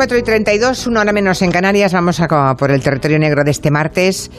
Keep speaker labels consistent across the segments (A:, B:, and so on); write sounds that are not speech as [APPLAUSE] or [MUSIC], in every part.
A: las 4 y 32, una hora menos en Canarias. Vamos a por el territorio negro de este martes.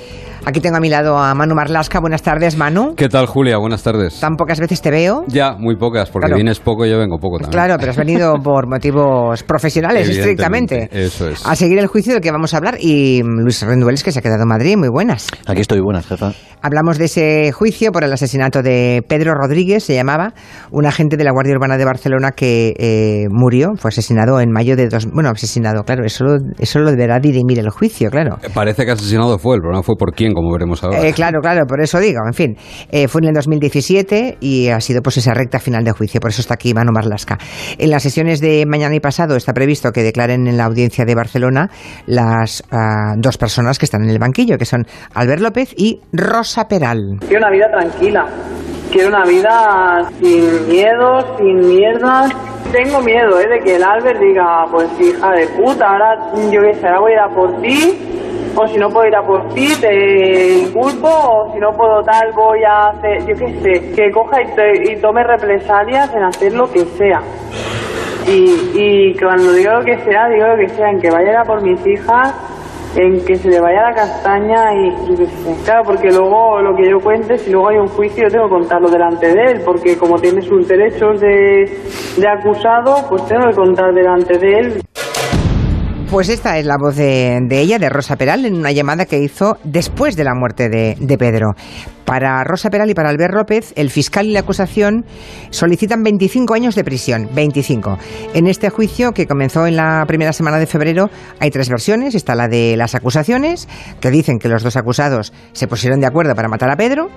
A: Aquí tengo a mi lado a Manu Marlasca. Buenas tardes, Manu.
B: ¿Qué tal, Julia? Buenas tardes.
A: ¿Tan pocas veces te veo?
B: Ya, muy pocas, porque vienes poco y yo vengo poco también.
A: Claro, pero has venido [LAUGHS] por motivos profesionales, estrictamente.
B: Eso es.
A: A seguir el juicio del que vamos a hablar. Y Luis Rendueles, que se ha quedado en Madrid. Muy buenas.
C: Aquí estoy, buenas, jefa.
A: Hablamos de ese juicio por el asesinato de Pedro Rodríguez, se llamaba, un agente de la Guardia Urbana de Barcelona que eh, murió, fue asesinado en mayo de dos... Bueno, asesinado, claro, eso lo, eso lo deberá dirimir el juicio, claro.
B: Eh, parece que asesinado fue, el problema fue por quién, como veremos ahora.
A: Eh, claro, claro, por eso digo, en fin. Eh, fue en el 2017 y ha sido pues esa recta final de juicio, por eso está aquí Manu Marlasca. En las sesiones de mañana y pasado está previsto que declaren en la audiencia de Barcelona las ah, dos personas que están en el banquillo, que son Albert López y Rosa Peral.
D: Quiero una vida tranquila, quiero una vida sin miedo, sin mierdas tengo miedo ¿eh? de que el Albert diga, pues hija de puta, ahora yo qué sé, ahora voy a ir a por ti, o si no puedo ir a por ti, te inculpo, o si no puedo tal, voy a hacer, yo qué sé, que coja y, tome represalias en hacer lo que sea. Y, y cuando digo lo que sea, digo lo que sea, en que vaya a por mis hijas, en que se le vaya la castaña y, claro, porque luego lo que yo cuente, si luego hay un juicio, yo tengo que contarlo delante de él, porque como tiene sus derechos de, de acusado, pues tengo que contar delante de él.
A: Pues esta es la voz de, ella, de Rosa Peral, en una llamada que hizo después de la muerte de, de, Pedro. Para Rosa Peral y para Albert López, el fiscal y la acusación solicitan 25 años de prisión. 25. En este juicio, que comenzó en la primera semana de febrero, hay tres versiones. Está la de las acusaciones, que dicen que los dos acusados se pusieron de acuerdo para matar a Pedro.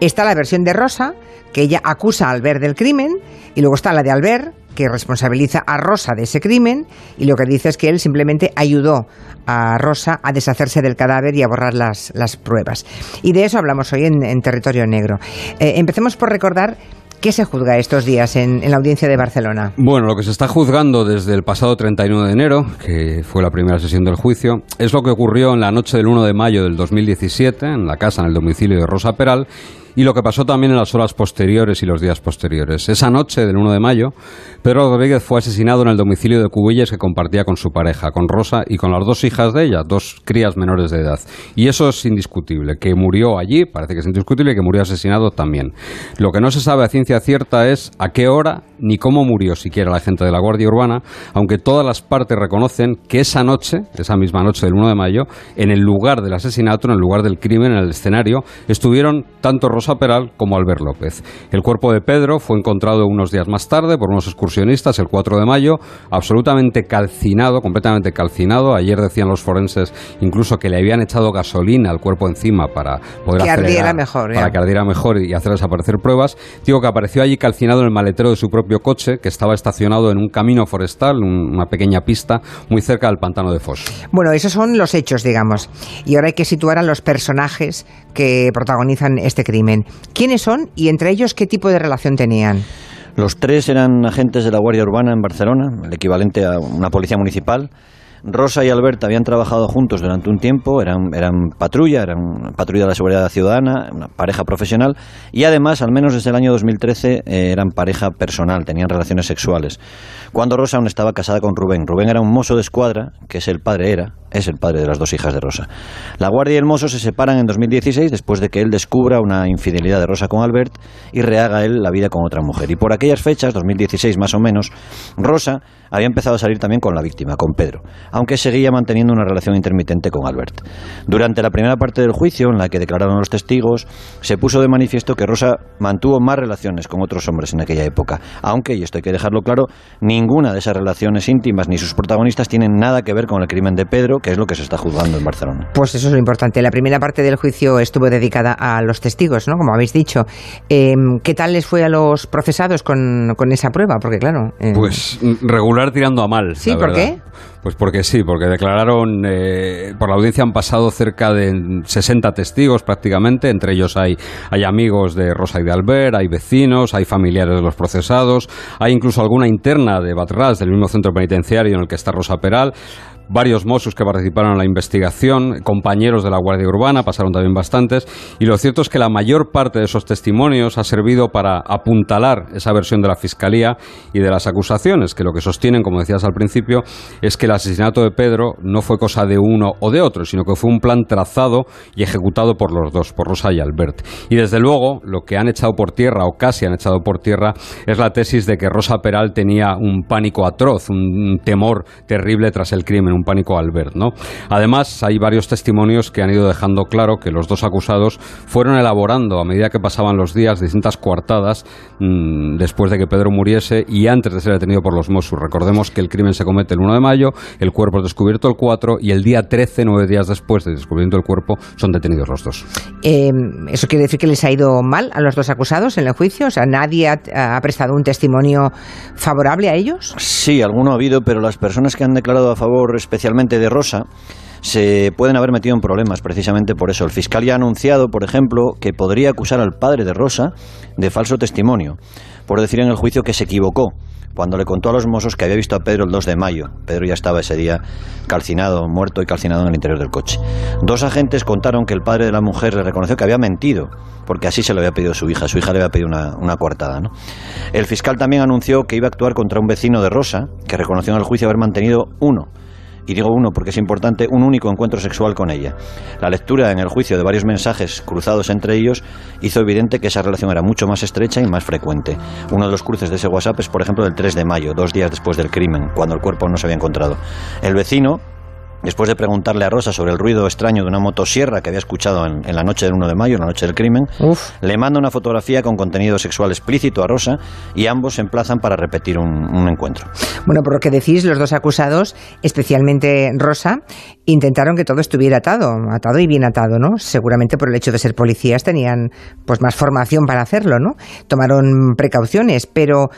A: Está la versión de Rosa, que ella acusa a Albert del crimen. Y luego está la de Albert, que responsabiliza a Rosa de ese crimen y lo que dice es que él simplemente ayudó a Rosa a deshacerse del cadáver y a borrar las, las pruebas. Y de eso hablamos hoy en, Territorio Negro. Eh, empecemos por recordar ¿Qué se juzga estos días en, en, la audiencia de Barcelona?
B: Bueno, lo que se está juzgando desde el pasado 31 de enero, que fue la primera sesión del juicio, es lo que ocurrió en la noche del 1 de mayo del 2017 en la casa, en el domicilio de Rosa Peral, y lo que pasó también en las horas posteriores y los días posteriores. Esa noche del 1 de mayo, Pedro Rodríguez fue asesinado en el domicilio de Cubillas que compartía con su pareja, con Rosa y con las dos hijas de ella, dos crías menores de edad. Y eso es indiscutible, que murió allí, parece que es indiscutible, y que murió asesinado también. Lo que no se sabe a ciencia cierta es a qué hora ni cómo murió siquiera la gente de la Guardia Urbana, aunque todas las partes reconocen que esa noche, esa misma noche del 1 de mayo, en el lugar del asesinato, en el lugar del crimen, en el escenario, estuvieron tanto Rosa Peral como Albert López. El cuerpo de Pedro fue encontrado unos días más tarde por unos excursionistas el 4 de mayo, absolutamente calcinado, completamente calcinado. Ayer decían los forenses incluso que le habían echado gasolina al cuerpo encima para poder
A: que ardiera mejor,
B: para que ardiera mejor y hacer desaparecer pruebas. Digo que apareció allí calcinado en el maletero de su propio coche que estaba estacionado en un camino forestal, una pequeña pista muy cerca del pantano de Foz.
A: Bueno, esos son los hechos, digamos. Y ahora hay que situar a los personajes que protagonizan este crimen. ¿Quiénes son y entre ellos qué tipo de relación tenían?
C: Los tres eran agentes de la Guardia Urbana en Barcelona, el equivalente a una policía municipal. Rosa y Alberta habían trabajado juntos durante un tiempo, eran, eran patrulla, eran patrulla de la seguridad ciudadana, una pareja profesional y además, al menos desde el año 2013, eh, eran pareja personal, tenían relaciones sexuales. Cuando Rosa aún estaba casada con Rubén. Rubén era un mozo de escuadra, que es el padre, era, es el padre de las dos hijas de Rosa. La guardia y el mozo se separan en 2016 después de que él descubra una infidelidad de Rosa con Albert y rehaga él la vida con otra mujer. Y por aquellas fechas, 2016 más o menos, Rosa había empezado a salir también con la víctima, con Pedro, aunque seguía manteniendo una relación intermitente con Albert. Durante la primera parte del juicio, en la que declararon los testigos, se puso de manifiesto que Rosa mantuvo más relaciones con otros hombres en aquella época, aunque, y esto hay que dejarlo claro, ninguna de esas relaciones íntimas ni sus protagonistas tienen nada que ver con el crimen de Pedro que es lo que se está juzgando en Barcelona.
A: Pues eso es lo importante. La primera parte del juicio estuvo dedicada a los testigos, ¿no? Como habéis dicho. Em, ¿Qué tal les fue a los procesados con, esa prueba? Porque claro...
B: Em, pues regular tirando a mal.
A: ¿Sí? ¿Por qué?
B: Pues porque sí, porque declararon, eh, por la audiencia han pasado cerca de 60 testigos prácticamente, entre ellos hay, hay amigos de Rosa y de Albert, hay vecinos, hay familiares de los procesados, hay incluso alguna interna de Batrás, del mismo centro penitenciario en el que está Rosa Peral varios Mossos que participaron en la investigación, compañeros de la Guardia Urbana, pasaron también bastantes, y lo cierto es que la mayor parte de esos testimonios ha servido para apuntalar esa versión de la Fiscalía y de las acusaciones, que lo que sostienen, como decías al principio, es que el asesinato de Pedro no fue cosa de uno o de otro, sino que fue un plan trazado y ejecutado por los dos, por Rosa y Albert. Y desde luego, lo que han echado por tierra, o casi han echado por tierra, es la tesis de que Rosa Peral tenía un pánico atroz, un temor terrible tras el crimen, un pánico Albert, ¿no? Además, hay varios testimonios que han ido dejando claro que los dos acusados fueron elaborando a medida que pasaban los días distintas coartadas mmm, después de que Pedro muriese y antes de ser detenido por los Mossos. Recordemos que el crimen se comete el 1 de mayo, el cuerpo es descubierto el 4 y el día 13, nueve días después del descubrimiento del cuerpo, son detenidos los dos.
A: Eh, ¿Eso quiere decir que les ha ido mal a los dos acusados en el juicio? O sea, ¿nadie ha, ha prestado un testimonio favorable a ellos?
C: Sí, alguno ha habido, pero las personas que han declarado a favor especialmente de Rosa se pueden haber metido en problemas precisamente por eso. El fiscal ya ha anunciado, por ejemplo, que podría acusar al padre de Rosa de falso testimonio, por decir en el juicio que se equivocó cuando le contó a los mozos que había visto a Pedro el 2 de mayo. Pedro ya estaba ese día calcinado, muerto y calcinado en el interior del coche. Dos agentes contaron que el padre de la mujer le reconoció que había mentido, porque así se lo había pedido su hija. Su hija le había pedido una, una coartada. El fiscal también anunció que iba a actuar contra un vecino de Rosa, que reconoció en el juicio haber mantenido uno y digo uno porque es importante, un único encuentro sexual con ella. La lectura en el juicio de varios mensajes cruzados entre ellos hizo evidente que esa relación era mucho más estrecha y más frecuente. Uno de los cruces de ese WhatsApp es, por ejemplo, del 3 de mayo, dos días después del crimen, cuando el cuerpo no se había encontrado. El vecino, Después de preguntarle a Rosa sobre el ruido extraño de una motosierra que había escuchado en, en, la noche del 1 de mayo, en la noche del crimen, Uf. le manda una fotografía con contenido sexual explícito a Rosa y ambos se emplazan para repetir un, un, encuentro.
A: Bueno, por lo que decís, los dos acusados, especialmente Rosa, intentaron que todo estuviera atado, atado y bien atado, ¿no? Seguramente por el hecho de ser policías tenían pues más formación para hacerlo, ¿no? Tomaron precauciones, pero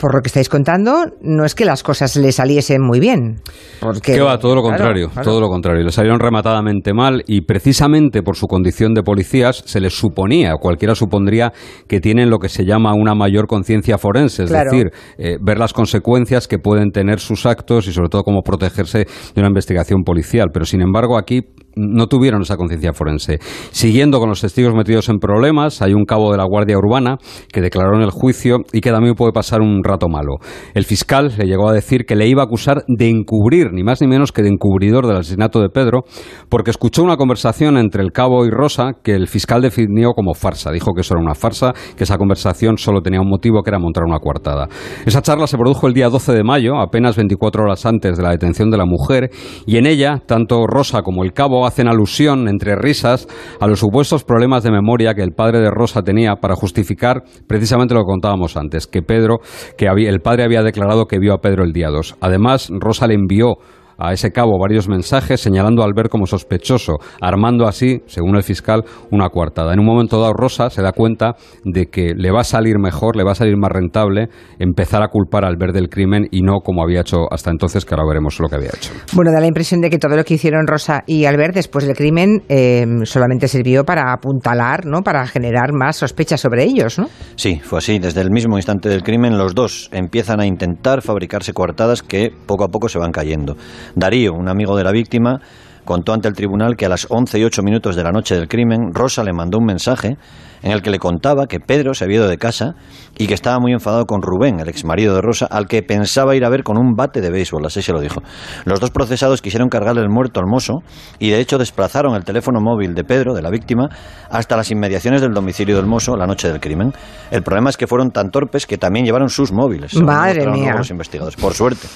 A: por lo que estáis contando, no es que las cosas le saliesen muy bien.
B: Porque, que va, todo lo contrario, claro, claro. todo lo contrario. Le salieron rematadamente mal y precisamente por su condición de policías se les suponía, cualquiera supondría, que tienen lo que se llama una mayor conciencia forense, es claro. decir, eh, ver las consecuencias que pueden tener sus actos y sobre todo cómo protegerse de una investigación policial. Pero sin embargo aquí no tuvieron esa conciencia forense. Siguiendo con los testigos metidos en problemas, hay un cabo de la Guardia Urbana que declaró en el juicio y que también puede pasar un rato malo. El fiscal le llegó a decir que le iba a acusar de encubrir, ni más ni menos que de encubridor del asesinato de Pedro, porque escuchó una conversación entre el cabo y Rosa que el fiscal definió como farsa. Dijo que eso era una farsa, que esa conversación solo tenía un motivo, que era montar una coartada. Esa charla se produjo el día 12 de mayo, apenas 24 horas antes de la detención de la mujer, y en ella, tanto Rosa como el cabo hacen alusión, entre risas, a los supuestos problemas de memoria que el padre de Rosa tenía para justificar precisamente lo que contábamos antes, que Pedro, que había, el padre había declarado que vio a Pedro el día 2. Además, Rosa le envió a ese cabo varios mensajes señalando a Albert como sospechoso, armando así, según el fiscal, una coartada. En un momento dado, Rosa se da cuenta de que le va a salir mejor, le va a salir más rentable empezar a culpar a Albert del crimen y no como había hecho hasta entonces, que ahora veremos lo que había hecho.
A: Bueno, da la impresión de que todo lo que hicieron Rosa y Albert después del crimen eh, solamente sirvió para apuntalar, ¿no? Para generar más sospechas sobre ellos, ¿no?
C: Sí, fue así. Desde el mismo instante del crimen, los dos empiezan a intentar fabricarse coartadas que poco a poco se van cayendo. Darío, un amigo de la víctima, contó ante el tribunal que a las 11 y 8 minutos de la noche del crimen, Rosa le mandó un mensaje en el que le contaba que Pedro se había ido de casa y que estaba muy enfadado con Rubén, el exmarido de Rosa, al que pensaba ir a ver con un bate de béisbol, así se lo dijo. Los dos procesados quisieron cargarle el muerto al mozo y de hecho desplazaron el teléfono móvil de Pedro, de la víctima, hasta las inmediaciones del domicilio del mozo la noche del crimen. El problema es que fueron tan torpes que también llevaron sus móviles.
A: Madre mía.
C: Los investigadores, por suerte.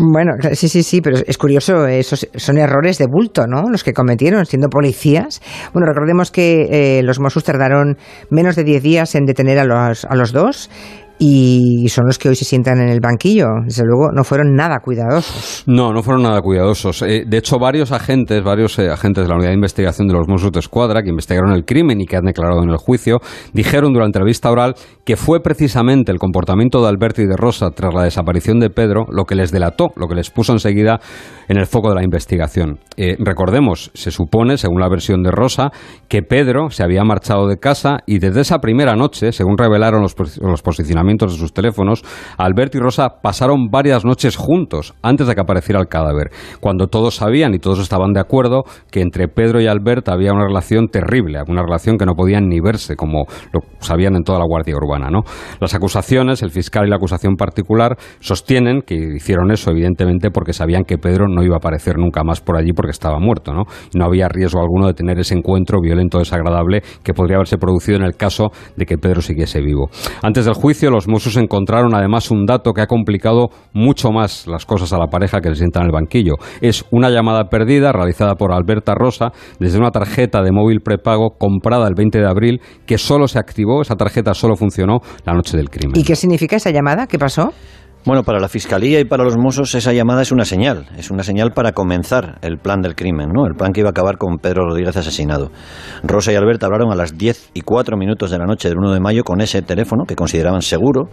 A: Bueno, sí, sí, sí, pero es curioso, esos son errores de bulto, ¿no? Los que cometieron siendo policías. Bueno, recordemos que eh, los Mossos tardaron menos de 10 días en detener a los, a los dos y son los que hoy se sientan en el banquillo. Desde luego, no fueron nada cuidadosos.
B: No, no fueron nada cuidadosos. Eh, de hecho, varios agentes, varios eh, agentes de la unidad de investigación de los Mossos de Escuadra, que investigaron el crimen y que han declarado en el juicio, dijeron durante la vista oral que fue precisamente el comportamiento de Alberto y de Rosa tras la desaparición de Pedro lo que les delató, lo que les puso enseguida en el foco de la investigación. Eh, recordemos, se supone, según la versión de Rosa, que Pedro se había marchado de casa y desde esa primera noche, según revelaron los, los posicionamientos de sus teléfonos, Albert y Rosa pasaron varias noches juntos antes de que apareciera el cadáver, cuando todos sabían y todos estaban de acuerdo que entre Pedro y Albert había una relación terrible, una relación que no podían ni verse, como lo sabían en toda la Guardia Urbana. ¿no? Las acusaciones, el fiscal y la acusación particular, sostienen que hicieron eso, evidentemente, porque sabían que Pedro no iba a aparecer nunca más por allí porque estaba muerto, ¿no? No había riesgo alguno de tener ese encuentro violento desagradable que podría haberse producido en el caso de que Pedro siguiese vivo. Antes del juicio, los Mossos encontraron además un dato que ha complicado mucho más las cosas a la pareja que se sienta en el banquillo. Es una llamada perdida realizada por Alberta Rosa desde una tarjeta de móvil prepago comprada el 20 de abril que solo se activó, esa tarjeta solo funcionó la noche del crimen.
A: ¿Y qué significa esa llamada? ¿Qué pasó?
C: Bueno, para la Fiscalía y para los Mossos esa llamada es una señal, es una señal para comenzar el plan del crimen, ¿no? El plan que iba a acabar con Pedro Rodríguez asesinado. Rosa y Alberto hablaron a las 10 y 4 minutos de la noche del 1 de mayo con ese teléfono que consideraban seguro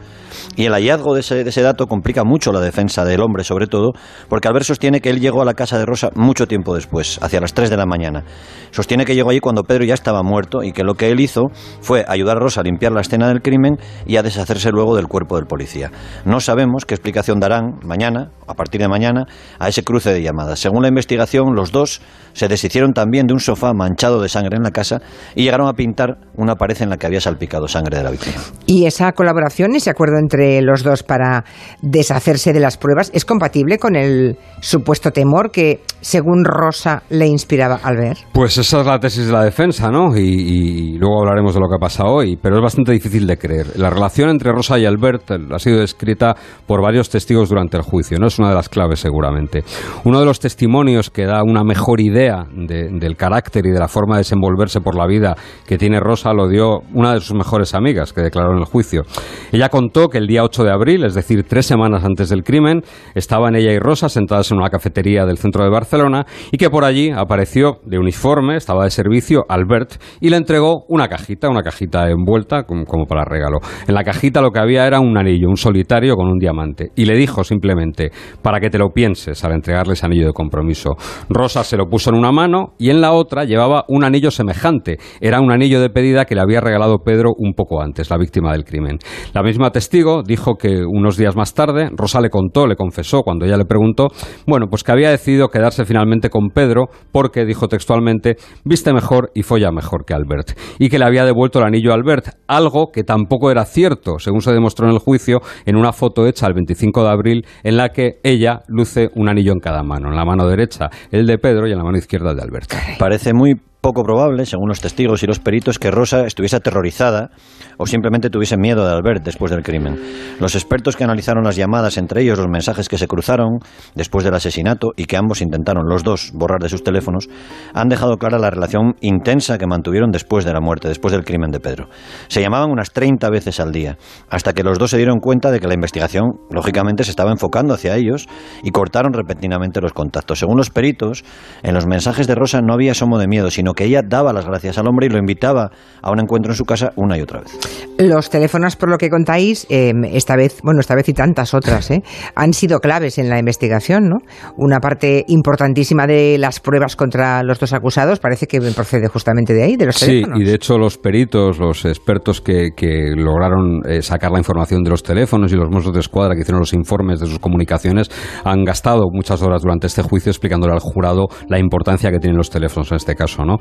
C: y el hallazgo de ese, de ese dato complica mucho la defensa del hombre, sobre todo porque Albert sostiene que él llegó a la casa de Rosa mucho tiempo después, hacia las 3 de la mañana. Sostiene que llegó allí cuando Pedro ya estaba muerto y que lo que él hizo fue ayudar a Rosa a limpiar la escena del crimen y a deshacerse luego del cuerpo del policía. No sabemos qué explicación darán mañana, a partir de mañana, a ese cruce de llamadas. Según la investigación, los dos se deshicieron también de un sofá manchado de sangre en la casa y llegaron a pintar una pared en la que había salpicado sangre de la víctima.
A: ¿Y esa colaboración, ese acuerdo entre los dos para deshacerse de las pruebas, es compatible con el supuesto temor que, según Rosa, le inspiraba al ver?
B: Pues esa es la tesis de la defensa, ¿no? Y, y luego hablaremos de lo que ha pasado hoy, pero es bastante difícil de creer. La relación entre Rosa y Albert ha sido descrita por varios testigos durante el juicio, ¿no? Es una de las claves seguramente. Uno de los testimonios que da una mejor idea de- del carácter y de la forma de desenvolverse por la vida que tiene Rosa lo dio una de sus mejores amigas que declaró en el juicio. Ella contó que el día 8 de abril, es decir, tres semanas antes del crimen, estaban ella y Rosa sentadas en una cafetería del centro de Barcelona y que por allí apareció de uniforme, estaba de servicio Albert y le entregó una cajita, una cajita envuelta como, como para regalo. En la cajita lo que había era un anillo, un solitario con un diamante y le dijo simplemente para que te lo pienses al entregarle ese anillo de compromiso. Rosa se lo puso en una mano y en la otra llevaba un anillo semejante. Era un anillo de pedida que le había regalado Pedro un poco antes, la víctima del crimen. La misma testigo dijo que unos días más tarde Rosa le contó, le confesó cuando ella le preguntó, bueno, pues que había decidido quedarse finalmente con Pedro porque, dijo textualmente, viste mejor y folla mejor que Albert. Y que le había devuelto el anillo a Albert, algo que tampoco era cierto, según se demostró en el juicio, en una foto hecha el 25 de abril en la que ella luce un anillo en cada mano, en la mano derecha el de Pedro y en la mano izquierda el de Albert.
C: Parece muy poco probable, según los testigos y los peritos, que Rosa estuviese aterrorizada o simplemente tuviese miedo de Albert después del crimen. Los expertos que analizaron las llamadas, entre ellos los mensajes que se cruzaron después del asesinato y que ambos intentaron los dos borrar de sus teléfonos, han dejado clara la relación intensa que mantuvieron después de la muerte, después del crimen de Pedro. Se llamaban unas 30 veces al día, hasta que los dos se dieron cuenta de que la investigación, lógicamente, se estaba enfocando hacia ellos y cortaron repentinamente los contactos. Según los peritos, en los mensajes de Rosa no había asomo de miedo, sino que ella daba las gracias al hombre y lo invitaba a un encuentro en su casa una y otra vez.
A: Los teléfonos, por lo que contáis, eh, esta vez, bueno, esta vez y tantas otras, eh, han sido claves en la investigación, ¿no? Una parte importantísima de las pruebas contra los dos acusados parece que procede justamente de ahí, de los
B: Sí,
A: teléfonos.
B: y de hecho los peritos, los expertos que, que lograron eh, sacar la información de los teléfonos y los mozos de escuadra que hicieron los informes de sus comunicaciones han gastado muchas horas durante este juicio explicándole al jurado la importancia que tienen los teléfonos en este caso, ¿no?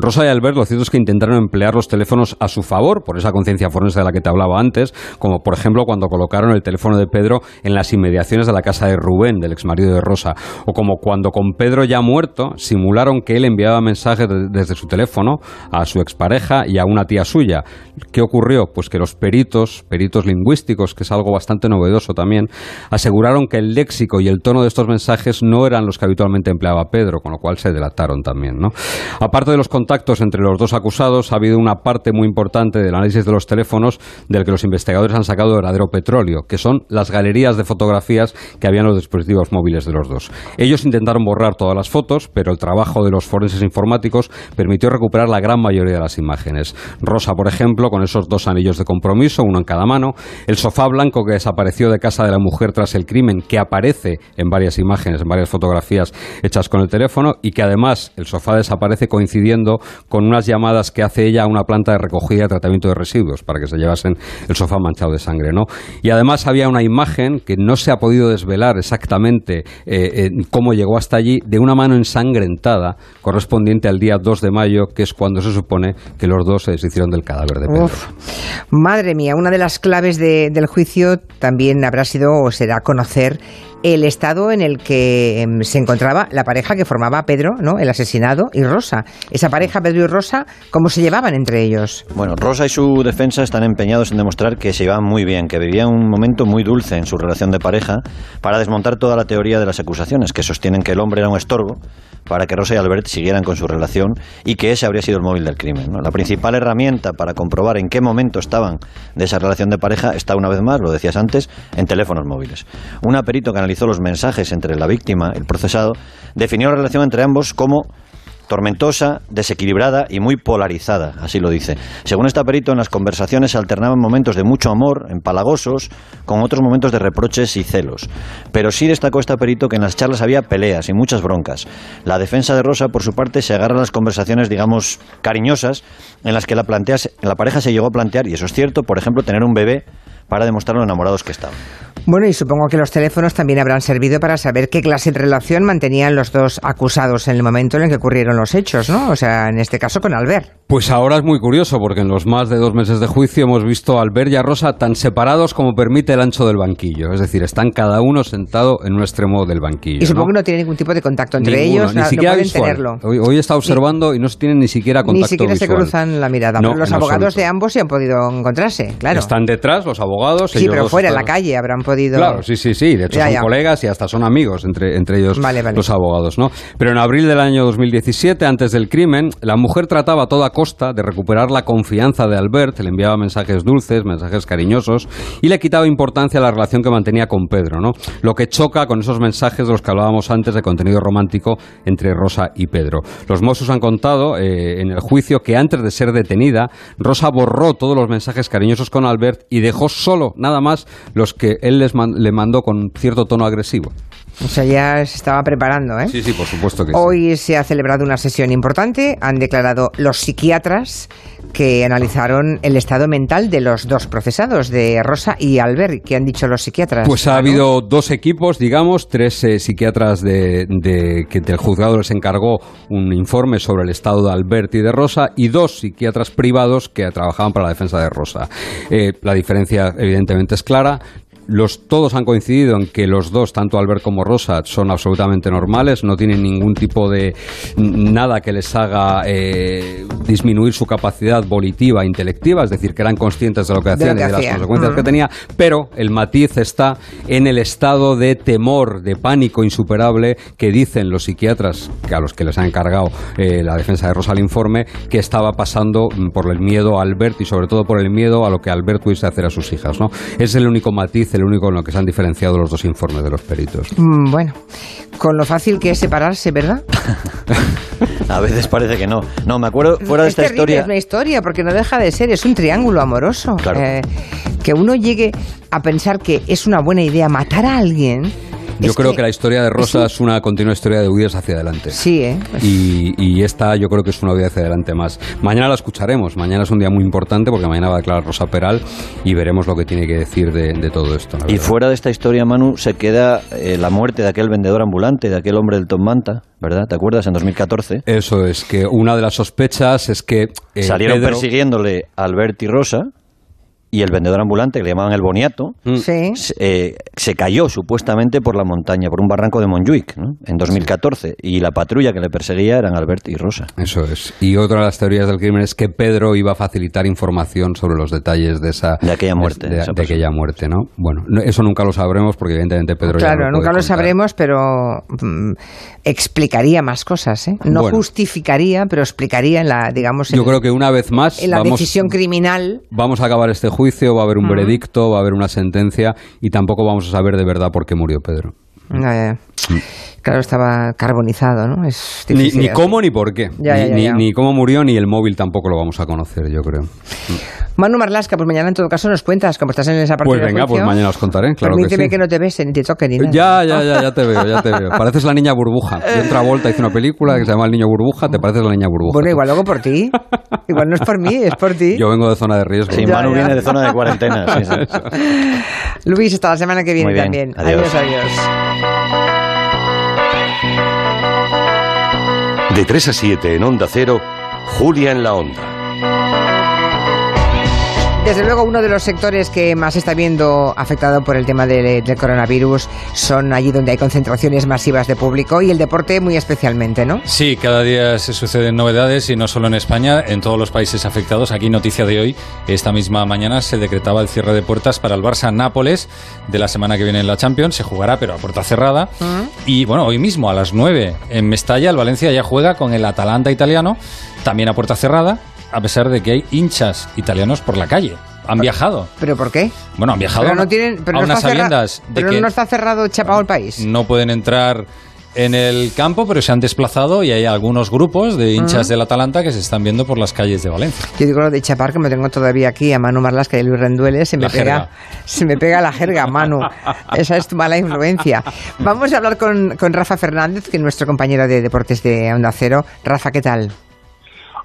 B: Rosa y Albert lo cierto es que intentaron emplear los teléfonos a su favor por esa conciencia forense de la que te hablaba antes, como por ejemplo cuando colocaron el teléfono de Pedro en las inmediaciones de la casa de Rubén, del exmarido de Rosa, o como cuando con Pedro ya muerto simularon que él enviaba mensajes de- desde su teléfono a su expareja y a una tía suya. ¿Qué ocurrió? Pues que los peritos, peritos lingüísticos, que es algo bastante novedoso también, aseguraron que el léxico y el tono de estos mensajes no eran los que habitualmente empleaba Pedro, con lo cual se delataron también, ¿no? Aparte de los contactos entre los dos acusados, ha habido una parte muy importante del análisis de los teléfonos del que los investigadores han sacado verdadero petróleo, que son las galerías de fotografías que había en los dispositivos móviles de los dos. Ellos intentaron borrar todas las fotos, pero el trabajo de los forenses informáticos permitió recuperar la gran mayoría de las imágenes. Rosa, por ejemplo, con esos dos anillos de compromiso, uno en cada mano, el sofá blanco que desapareció de casa de la mujer tras el crimen, que aparece en varias imágenes, en varias fotografías hechas con el teléfono, y que además el sofá desaparece coincidiendo con unas llamadas que hace ella a una planta de recogida y tratamiento de residuos para que se llevasen el sofá manchado de sangre, ¿no? Y además había una imagen que no se ha podido desvelar exactamente eh, cómo llegó hasta allí de una mano ensangrentada correspondiente al día 2 de mayo, que es cuando se supone que los dos se deshicieron del cadáver de Pedro.
A: madre mía, una de las claves del juicio también habrá sido o será conocer el estado en el que em, se encontraba la pareja que formaba Pedro, ¿no? El asesinado y Rosa. Esa pareja, Pedro y Rosa, ¿cómo se llevaban entre ellos?
C: Bueno, Rosa y su defensa están empeñados en demostrar que se llevaban muy bien, que vivían un momento muy dulce en su relación de pareja, para desmontar toda la teoría de las acusaciones, que sostienen que el hombre era un estorbo para que Rosa y Albert siguieran con su relación y que ese habría sido el móvil del crimen. La principal herramienta para comprobar en qué momento estaban de esa relación de pareja está, una vez más, lo decías antes, en teléfonos móviles. Una perito que analizó los mensajes entre la víctima y el procesado definió la relación entre ambos como tormentosa, desequilibrada y muy polarizada, así lo dice. Según este perito, en las conversaciones se alternaban momentos de mucho amor, empalagosos, con otros momentos de reproches y celos. Pero sí destacó este perito que en las charlas había peleas y muchas broncas. La defensa de Rosa, por su parte, se agarra a las conversaciones, digamos, cariñosas, en las que la, la pareja se llegó a plantear, y eso es cierto, por ejemplo, tener un bebé para demostrar lo enamorados que estaban.
A: Bueno, y supongo que los teléfonos también habrán servido para saber qué clase de relación mantenían los dos acusados en el momento en el que ocurrieron los hechos, ¿no? O sea, en este caso con Albert.
B: Pues ahora es muy curioso porque en los más de dos meses de juicio hemos visto a Albert y a Rosa tan separados como permite el ancho del banquillo. Es decir, están cada uno sentado en un extremo del banquillo.
A: Y supongo que no tiene ningún tipo de contacto entre ellos, ni siquiera no pueden tenerlo.
B: Hoy, está observando y no se tienen ni siquiera contacto
A: Ni siquiera
B: se
A: cruzan la mirada. los abogados de ambos se han podido encontrarse, claro.
B: Están detrás los abogados.
A: Sí, pero fuera, en la calle, habrán podido...
B: Claro, sí, sí, sí. De hecho, son colegas y hasta son amigos entre, entre ellos los abogados, ¿no? Pero en abril del año 2017, antes del crimen, la mujer trataba a toda costa de recuperar la confianza de Albert, le enviaba mensajes dulces, mensajes cariñosos y le quitaba importancia a la relación que mantenía con Pedro, ¿no? Lo que choca con esos mensajes de los que hablábamos antes de contenido romántico entre Rosa y Pedro. Los Mossos han contado eh, en el juicio que antes de ser detenida, Rosa borró todos los mensajes cariñosos con Albert y dejó solo, nada más, los que él les le mandó con cierto tono agresivo.
A: O sea, ya se estaba preparando, ¿eh?
B: Sí, sí, por supuesto que
A: Hoy se ha celebrado una sesión importante. Han declarado los psiquiatras que analizaron el estado mental de los dos procesados, de Rosa y Albert. ¿Qué han dicho los psiquiatras?
B: Pues ha habido dos equipos, digamos, tres eh, psiquiatras de, que del juzgado les encargó un informe sobre el estado de Albert y de Rosa y dos psiquiatras privados que trabajaban para la defensa de Rosa. Eh, la diferencia, evidentemente, es clara los, todos han coincidido en que los dos, tanto Albert como Rosa, son absolutamente normales, no tienen ningún tipo de nada que les haga eh, disminuir su capacidad volitiva, intelectiva, es decir, que eran conscientes de lo que hacían y de las consecuencias que tenía, pero el matiz está en el estado de temor, de pánico insuperable que dicen los psiquiatras, que a los que les ha encargado eh, la defensa de Rosa el informe, que estaba pasando por el miedo a Albert y sobre todo por el miedo a lo que Albert pudiese hacer a sus hijas. ¿no? Es el único matiz el único en lo que se han diferenciado los dos informes de los peritos.
A: Mm, bueno, con lo fácil que es separarse, ¿verdad? [LAUGHS]
C: A veces parece que no. No, me acuerdo fuera de esta historia.
A: Es una historia porque no deja de ser, es un triángulo amoroso. Eh, que uno llegue a pensar que es una buena idea matar a alguien
B: yo creo que, la historia de Rosa es, una continua historia de huidas hacia adelante.
A: Sí, ¿eh?
B: Y, esta yo creo que es una huida hacia adelante más. Mañana la escucharemos. Mañana es un día muy importante porque mañana va a declarar Rosa Peral y veremos lo que tiene que decir de, todo esto.
C: Y fuera de esta historia, Manu, se queda eh, la muerte de aquel vendedor ambulante, de aquel hombre del Tom Manta, ¿verdad? ¿Te acuerdas? En 2014.
B: Eso es, que una de las sospechas es que...
C: Eh, Salieron persiguiéndole a Albert y Rosa y el vendedor ambulante, que le llamaban el boniato,
A: mm.
C: eh, se cayó supuestamente por la montaña, por un barranco de Montjuic, ¿no? en 2014. Y la patrulla que le perseguía eran Albert y Rosa.
B: Eso es. Y otra de las teorías del crimen es que Pedro iba a facilitar información sobre los detalles de esa...
C: De aquella muerte.
B: De, aquella muerte, ¿no? Bueno, eso nunca lo sabremos porque evidentemente Pedro
A: claro,
B: ya
A: nunca lo sabremos, pero mm, explicaría más cosas, ¿eh? No justificaría, pero explicaría en la, digamos...
B: Yo creo que una vez más...
A: En la decisión criminal...
B: Vamos a acabar este juicio, va a haber un veredicto, va a haber una sentencia y tampoco vamos a saber de verdad por qué murió Pedro.
A: Mm. Claro, estaba carbonizado, ¿no? Es
B: Ni,
A: difícil
B: ni cómo ni por qué.
A: Ya,
B: ni,
A: ya, ya,
B: ni- ni cómo murió ni el móvil tampoco lo vamos a conocer, yo creo.
A: Manu Marlasca, pues mañana en todo caso nos cuentas, como estás en esa parte
B: Pues venga, pues mañana os contaré, claro que
A: Permíteme
B: sí.
A: que, no te besen ni te toquen ni nada.
B: Ya, ya, ya, ya te veo, ya te veo. Pareces la niña burbuja. [LAUGHS] Yo otra vuelta hice una película que se llama El niño burbuja, te pareces la niña burbuja.
A: Bueno, igual luego por ti. Igual no es por mí, es por ti.
B: Yo vengo de zona de riesgo.
C: Sí,
A: Ya,
C: Manu
A: ya.
C: viene de zona de cuarentena. sí, sí. [LAUGHS]
A: Luis, hasta la semana que viene
C: Muy bien,
A: también.
C: adiós.
A: adiós. adiós.
E: De 3 a 7 en Onda Cero, Julia en la Onda.
A: Desde luego, uno de los sectores que más se está viendo afectado por el tema del, del coronavirus son allí donde hay concentraciones masivas de público y el deporte muy especialmente, ¿no?
F: Sí, cada día se suceden novedades y no solo en España, en todos los países afectados. Aquí noticia de hoy, esta misma mañana se decretaba el cierre de puertas para el Barça Nápoles de la semana que viene en la Champions. Se jugará pero a puerta cerrada. Y bueno, hoy mismo a las 9 en Mestalla el Valencia ya juega con el Atalanta italiano, también a puerta cerrada, a pesar de que hay hinchas italianos por la calle. Han viajado.
A: ¿Pero por qué?
F: Bueno, han viajado
A: Pero no tienen, pero
F: a
A: no
F: unas sabiendas de
A: pero
F: que
A: no está cerrado chapado el país.
F: no pueden entrar en el campo, pero se han desplazado y hay algunos grupos de hinchas del Atalanta que se están viendo por las calles de Valencia.
A: Yo digo lo de chapar, que me tengo todavía aquí a Manu Marlasca y a Luis Rendueles, se me
F: La
A: pega,
F: jerga.
A: se me pega la jerga, Manu. Esa es tu mala influencia. Vamos a hablar con, con Rafa Fernández, que es nuestro compañero de deportes de Onda Cero. Rafa, ¿qué tal?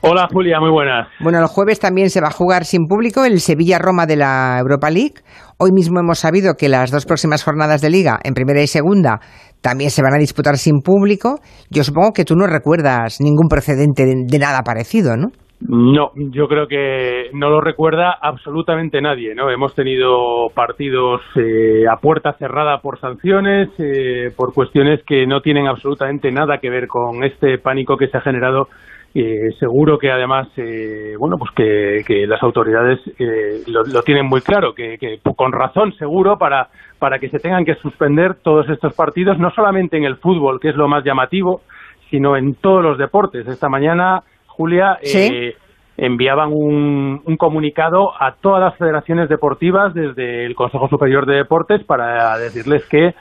G: Hola Julia, muy buenas.
A: Bueno, el jueves también se va a jugar sin público el Sevilla-Roma de la Europa League. Hoy mismo hemos sabido que las dos próximas jornadas de liga, en primera y segunda, también se van a disputar sin público. Yo supongo que tú no recuerdas ningún precedente de, nada parecido, ¿no?
G: No, yo creo que no lo recuerda absolutamente nadie, ¿no? Hemos tenido partidos eh, a puerta cerrada por sanciones, eh, por cuestiones que no tienen absolutamente nada que ver con este pánico que se ha generado. Eh, seguro que además, eh, bueno, pues que, que las autoridades eh, lo, lo tienen muy claro, que, que con razón seguro para, para que se tengan que suspender todos estos partidos, no solamente en el fútbol, que es lo más llamativo, sino en todos los deportes. Esta mañana, Julia,
A: Sí.
G: eh, enviaban un, un comunicado a todas las federaciones deportivas desde el Consejo Superior de Deportes para decirles que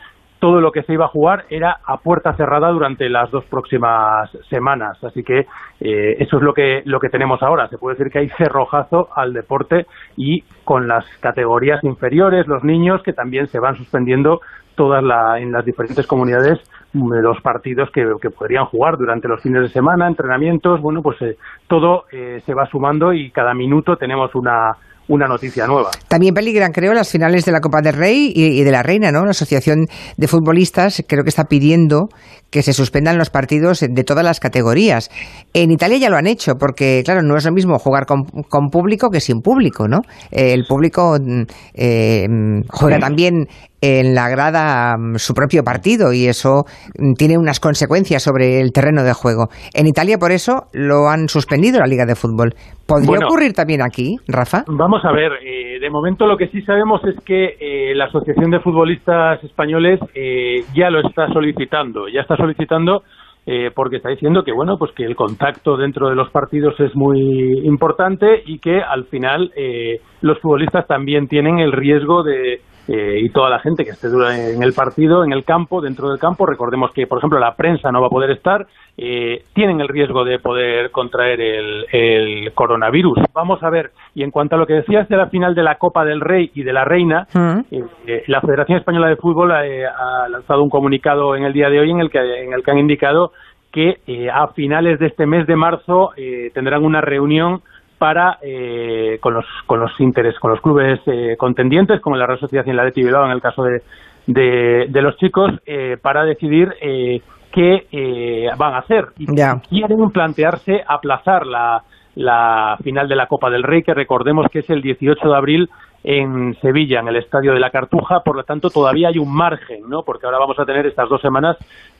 G: todo lo que se iba a jugar era a puerta cerrada durante las dos próximas semanas. Así que eh, eso es lo que, lo que tenemos ahora. Se puede decir que hay cerrojazo al deporte y con las categorías inferiores, los niños, que también se van suspendiendo todas la, en las diferentes comunidades mm, los partidos que, que podrían jugar durante los fines de semana, entrenamientos, bueno, pues eh, todo eh, se va sumando y cada minuto tenemos una, una noticia nueva.
A: También peligran, creo, las finales de la Copa del Rey y, y de la Reina, ¿no? La Asociación de Futbolistas creo que está pidiendo que se suspendan los partidos de todas las categorías. En Italia ya lo han hecho, porque, claro, no es lo mismo jugar con, con público que sin público, ¿no? Eh, el público mm, eh, mm, juega también en la grada mm, su propio partido y eso mm, tiene unas consecuencias sobre el terreno de juego. En Italia, por eso, lo han suspendido la Liga de Fútbol. ¿Podría
G: Bueno.
A: ocurrir también aquí, Rafa?
G: Vamos a ver, eh, de momento lo que sí sabemos es que eh, la Asociación de Futbolistas Españoles eh, ya lo está solicitando, ya está solicitando eh, porque está diciendo que bueno, pues que el contacto dentro de los partidos es muy importante y que al final eh, los futbolistas también tienen el riesgo de eh, y toda la gente que esté dura- en el partido, en el campo, dentro del campo, recordemos que por ejemplo la prensa no va a poder estar, eh, tienen el riesgo de poder contraer el, el coronavirus. Vamos a ver, y en cuanto a lo que decías de la final de la Copa del Rey y de la Reina,
A: Mm.
G: eh, eh, la Federación Española de Fútbol eh, ha lanzado un comunicado en el día de hoy en el que, en el que han indicado que eh, a finales de este mes de marzo eh, tendrán una reunión para eh, con los con los interés con los clubes eh, contendientes como la Real Sociedad y la de Bilbao en el caso de, de, de los chicos eh, para decidir eh, qué eh, van a hacer y
A: Ya.
G: quieren plantearse aplazar la, la final de la Copa del Rey que recordemos que es el 18 de abril en Sevilla, en el Estadio de la Cartuja, por lo tanto todavía hay un margen, ¿no? Porque ahora vamos a tener estas dos semanas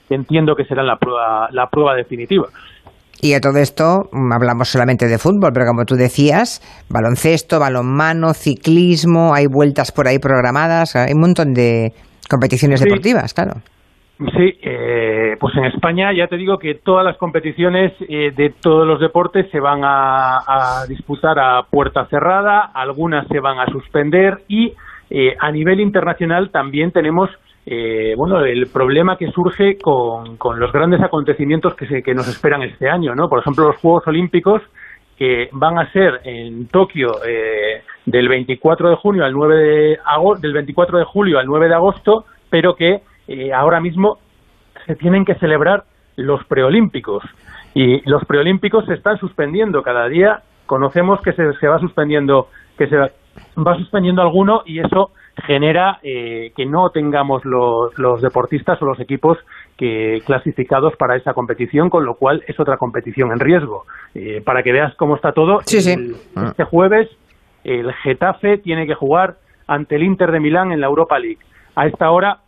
G: que entiendo que serán la prueba, la prueba definitiva.
A: Y a todo esto mm, hablamos solamente de fútbol, pero como tú decías, baloncesto, balonmano, ciclismo, hay vueltas por ahí programadas, hay un montón de competiciones
G: Sí.
A: deportivas, claro.
G: Sí, eh, pues en España ya te digo que todas las competiciones eh, de todos los deportes se van a, a disputar a puerta cerrada, algunas se van a suspender y eh, a nivel internacional también tenemos eh, bueno, el problema que surge con, con los grandes acontecimientos que, se, que nos esperan este año, ¿no? Por ejemplo, los Juegos Olímpicos que van a ser en Tokio eh, del 24 de junio al 9 de agosto, del 24 de julio al 9 de agosto, pero que eh, ahora mismo se tienen que celebrar los preolímpicos y los preolímpicos se están suspendiendo cada día. Conocemos que se, se va suspendiendo que se va suspendiendo alguno y eso genera eh, que no tengamos los, los deportistas o los equipos que clasificados para esa competición, con lo cual es otra competición en riesgo. Eh, para que veas cómo está todo,
A: Sí, sí.
G: el- este jueves el Getafe tiene que jugar ante el Inter de Milán en la Europa League. A esta hora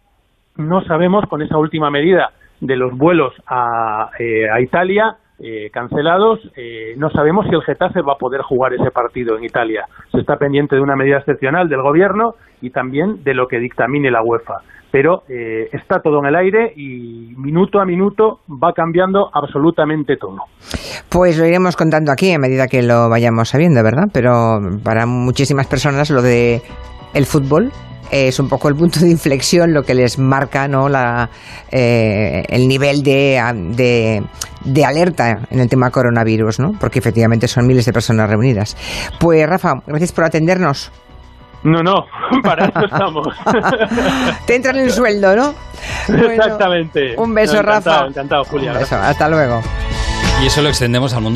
G: no sabemos con esa última medida de los vuelos a, eh, a Italia eh, cancelados, eh, no sabemos si el Getafe va a poder jugar ese partido en Italia. Se está pendiente de una medida excepcional del gobierno y también de lo que dictamine la UEFA. Pero eh, está todo en el aire y minuto a minuto va cambiando absolutamente todo.
A: Pues lo iremos contando aquí a medida que lo vayamos sabiendo, ¿verdad? Pero para muchísimas personas lo de el fútbol es un poco el punto de inflexión, lo que les marca ¿no? la, eh, el nivel de, de, de alerta en el tema coronavirus, ¿no? Porque efectivamente son miles de personas reunidas. Pues Rafa, gracias por atendernos.
G: No, no, [LAUGHS] para eso estamos. [LAUGHS]
A: Te entran el sueldo, ¿no? Bueno,
G: Exactamente.
A: Un beso,
G: No, encantado,
A: Rafa.
G: Encantado, Julia.
A: Un beso, hasta luego.
F: Y eso lo extendemos al mundo